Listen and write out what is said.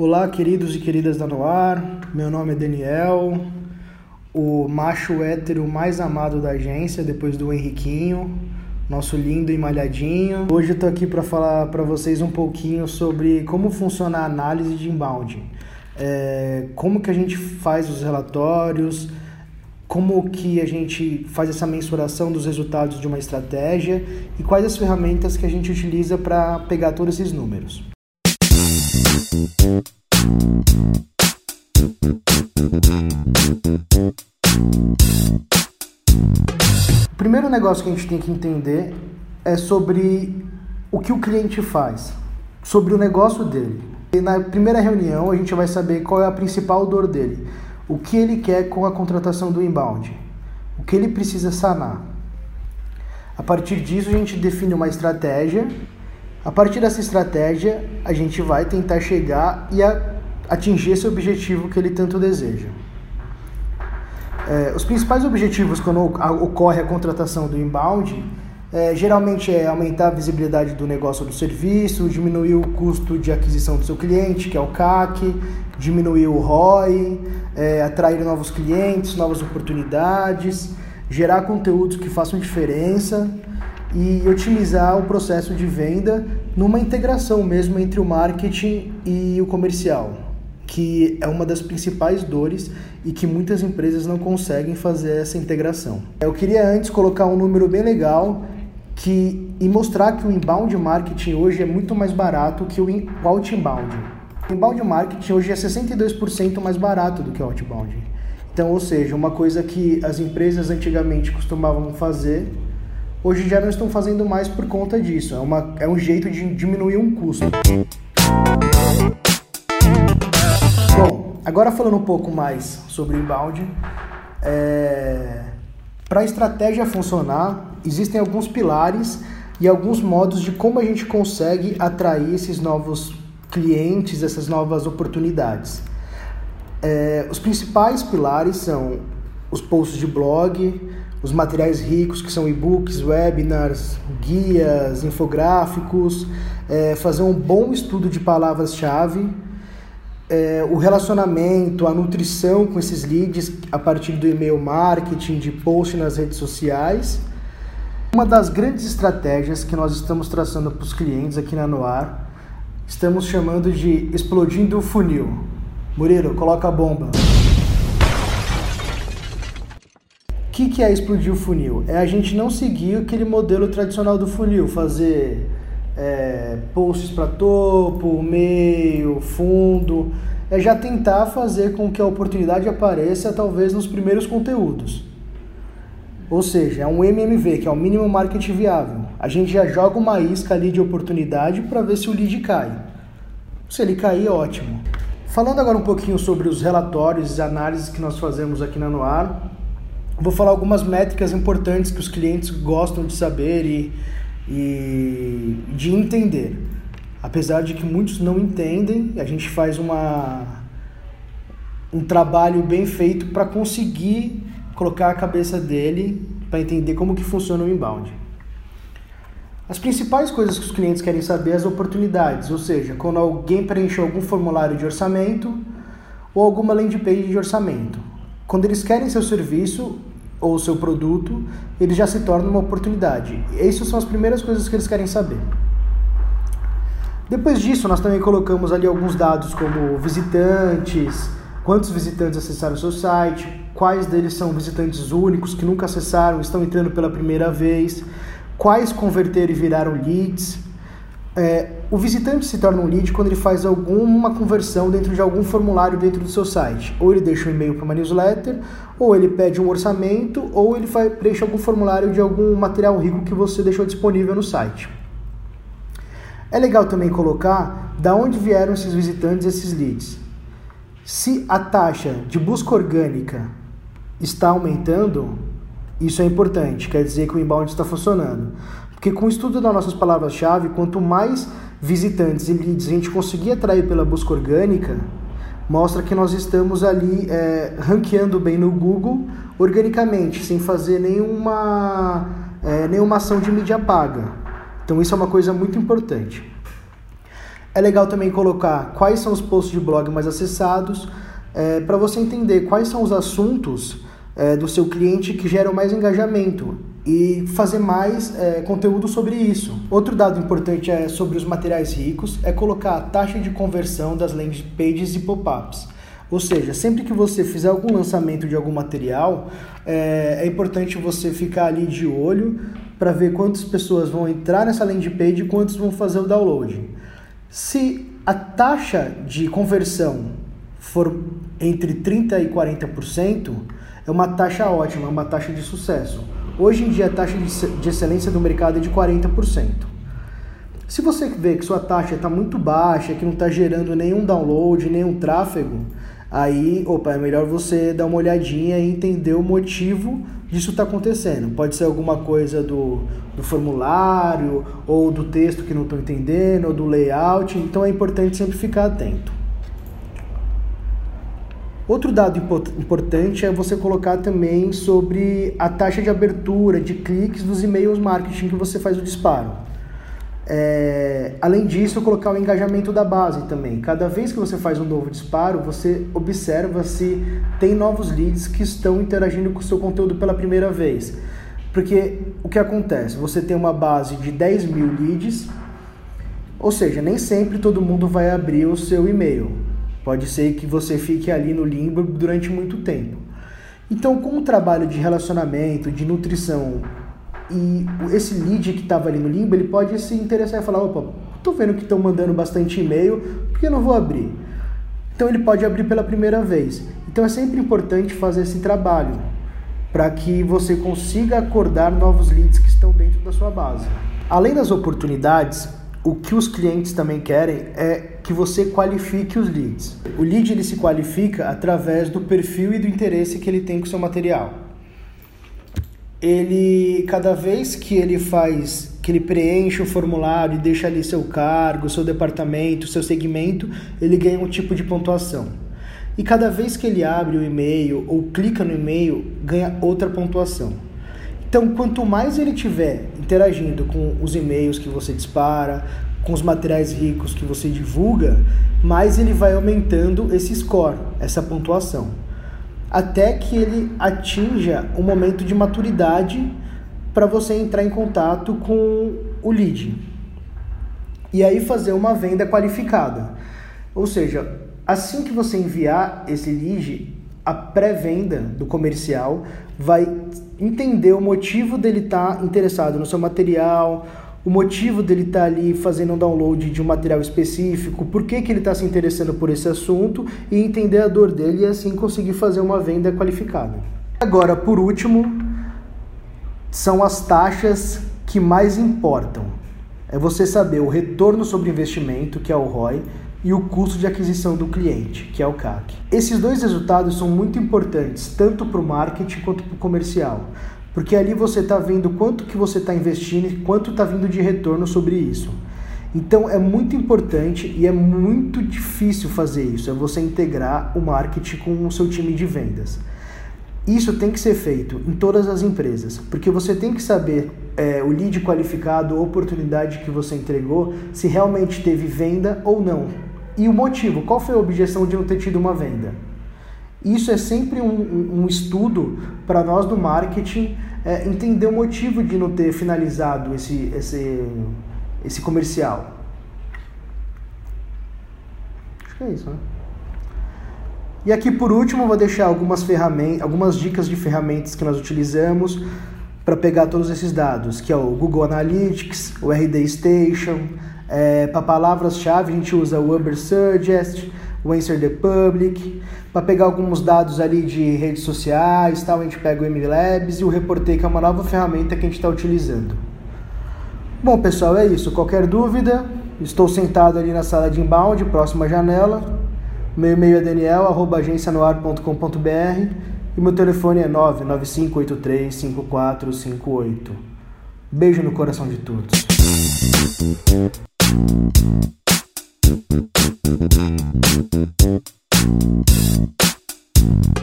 Olá, queridos e queridas da Noar. Meu nome é Daniel, o macho hétero mais amado da agência, depois do Henriquinho, nosso lindo e malhadinho. Hoje eu tô aqui para falar para vocês um pouquinho sobre como funciona a análise de inbound. É, como que a gente faz os relatórios, como que a gente faz essa mensuração dos resultados de uma estratégia e quais as ferramentas que a gente utiliza para pegar todos esses números. O primeiro negócio que a gente tem que entender é sobre o que o cliente faz, sobre o negócio dele. E na primeira reunião a gente vai saber qual é a principal dor dele, o que ele quer com a contratação do inbound, o que ele precisa sanar. A partir disso a gente define uma estratégia a partir dessa estratégia, a gente vai tentar chegar e atingir esse objetivo que ele tanto deseja. É, os principais objetivos quando ocorre a contratação do inbound é, geralmente é aumentar a visibilidade do negócio do serviço, diminuir o custo de aquisição do seu cliente, que é o CAC, diminuir o ROI, é, atrair novos clientes, novas oportunidades, gerar conteúdos que façam diferença e otimizar o processo de venda numa integração mesmo entre o marketing e o comercial, que é uma das principais dores e que muitas empresas não conseguem fazer essa integração. Eu queria antes colocar um número bem legal que e mostrar que o inbound marketing hoje é muito mais barato que o outbound. O inbound marketing hoje é 62% mais barato do que o outbound. Então, ou seja, uma coisa que as empresas antigamente costumavam fazer hoje já não estão fazendo mais por conta disso. É, uma, é um jeito de diminuir um custo. Bom, agora falando um pouco mais sobre o inbound, é... para a estratégia funcionar, existem alguns pilares e alguns modos de como a gente consegue atrair esses novos clientes, essas novas oportunidades. É... os principais pilares são os posts de blog, os materiais ricos, que são e-books, webinars, guias, infográficos, é, fazer um bom estudo de palavras-chave, é, o relacionamento, a nutrição com esses leads a partir do e-mail marketing, de post nas redes sociais. Uma das grandes estratégias que nós estamos traçando para os clientes aqui na Noar, estamos chamando de explodindo o funil. Murilo, coloca a bomba. Que, que é explodir o funil? É a gente não seguir aquele modelo tradicional do funil, fazer é, posts para topo, meio, fundo. É já tentar fazer com que a oportunidade apareça talvez nos primeiros conteúdos. Ou seja, é um MMV, que é o mínimo marketing viável. A gente já joga uma isca ali de oportunidade para ver se o lead cai. Se ele cair, ótimo. Falando agora um pouquinho sobre os relatórios e análises que nós fazemos aqui na Noar, Vou falar algumas métricas importantes que os clientes gostam de saber e, e de entender. Apesar de que muitos não entendem, a gente faz uma, um trabalho bem feito para conseguir colocar a cabeça dele para entender como que funciona o inbound. As principais coisas que os clientes querem saber as oportunidades, ou seja, quando alguém preenche algum formulário de orçamento ou alguma landing page de orçamento. Quando eles querem seu serviço, ou o seu produto, ele já se torna uma oportunidade. Essas são as primeiras coisas que eles querem saber. Depois disso, nós também colocamos ali alguns dados como visitantes, quantos visitantes acessaram o seu site, quais deles são visitantes únicos que nunca acessaram, estão entrando pela primeira vez, quais converteram e viraram leads, é, o visitante se torna um lead quando ele faz alguma conversão dentro de algum formulário dentro do seu site. Ou ele deixa um e-mail para uma newsletter, ou ele pede um orçamento, ou ele preenche algum formulário de algum material rico que você deixou disponível no site. É legal também colocar da onde vieram esses visitantes, esses leads. Se a taxa de busca orgânica está aumentando, isso é importante, quer dizer que o inbound está funcionando. Porque com o estudo das nossas palavras-chave, quanto mais visitantes e leads a gente conseguir atrair pela busca orgânica, mostra que nós estamos ali é, ranqueando bem no Google organicamente, sem fazer nenhuma, é, nenhuma ação de mídia paga. Então isso é uma coisa muito importante. É legal também colocar quais são os posts de blog mais acessados, é, para você entender quais são os assuntos é, do seu cliente que geram mais engajamento e fazer mais é, conteúdo sobre isso. Outro dado importante é sobre os materiais ricos, é colocar a taxa de conversão das landing pages e pop-ups. Ou seja, sempre que você fizer algum lançamento de algum material, é, é importante você ficar ali de olho para ver quantas pessoas vão entrar nessa landing page e quantos vão fazer o download. Se a taxa de conversão for entre 30% e 40%, é uma taxa ótima, é uma taxa de sucesso. Hoje em dia a taxa de excelência do mercado é de 40%. Se você vê que sua taxa está muito baixa, que não está gerando nenhum download, nenhum tráfego, aí, opa, é melhor você dar uma olhadinha e entender o motivo disso está acontecendo. Pode ser alguma coisa do, do formulário, ou do texto que não estou entendendo, ou do layout, então é importante sempre ficar atento. Outro dado importante é você colocar também sobre a taxa de abertura de cliques dos e-mails marketing que você faz o disparo. É, além disso, colocar o engajamento da base também. Cada vez que você faz um novo disparo, você observa se tem novos leads que estão interagindo com o seu conteúdo pela primeira vez. Porque o que acontece? Você tem uma base de 10 mil leads, ou seja, nem sempre todo mundo vai abrir o seu e-mail. Pode ser que você fique ali no limbo durante muito tempo. Então, com o trabalho de relacionamento, de nutrição e esse lead que estava ali no limbo, ele pode se interessar e falar: opa, tô vendo que estão mandando bastante e-mail, por que eu não vou abrir? Então, ele pode abrir pela primeira vez. Então, é sempre importante fazer esse trabalho para que você consiga acordar novos leads que estão dentro da sua base. Além das oportunidades, o que os clientes também querem é que você qualifique os leads. O lead ele se qualifica através do perfil e do interesse que ele tem com o seu material. Ele cada vez que ele faz, que ele preenche o formulário e deixa ali seu cargo, seu departamento, seu segmento, ele ganha um tipo de pontuação. E cada vez que ele abre o e-mail ou clica no e-mail, ganha outra pontuação. Então, quanto mais ele tiver interagindo com os e-mails que você dispara, com os materiais ricos que você divulga, mais ele vai aumentando esse score, essa pontuação, até que ele atinja um momento de maturidade para você entrar em contato com o lead. E aí fazer uma venda qualificada. Ou seja, assim que você enviar esse lead, a pré-venda do comercial vai entender o motivo dele estar tá interessado no seu material, o motivo dele estar tá ali fazendo um download de um material específico, por que, que ele está se interessando por esse assunto e entender a dor dele e assim conseguir fazer uma venda qualificada. Agora, por último, são as taxas que mais importam. É você saber o retorno sobre investimento, que é o ROI, e o custo de aquisição do cliente, que é o CAC. Esses dois resultados são muito importantes, tanto para o marketing quanto para o comercial, porque ali você está vendo quanto que você está investindo e quanto está vindo de retorno sobre isso. Então é muito importante e é muito difícil fazer isso, é você integrar o marketing com o seu time de vendas. Isso tem que ser feito em todas as empresas, porque você tem que saber é, o lead qualificado, a oportunidade que você entregou, se realmente teve venda ou não. E o motivo, qual foi a objeção de não ter tido uma venda? Isso é sempre um, um estudo para nós do marketing é, entender o motivo de não ter finalizado esse, esse, esse comercial. Acho que é isso, né? E aqui por último vou deixar algumas ferramentas, algumas dicas de ferramentas que nós utilizamos para pegar todos esses dados, que é o Google Analytics, o RD Station, é, para palavras-chave a gente usa o Uber Suggest, o Answer the Public, para pegar alguns dados ali de redes sociais, tal, a gente pega o MLabs e o Reportei, que é uma nova ferramenta que a gente está utilizando. Bom, pessoal, é isso. Qualquer dúvida, estou sentado ali na sala de inbound, próxima janela. Meu e-mail é daniel.agencianoar.com.br e meu telefone é 995835458. Beijo no coração de todos. Thank you.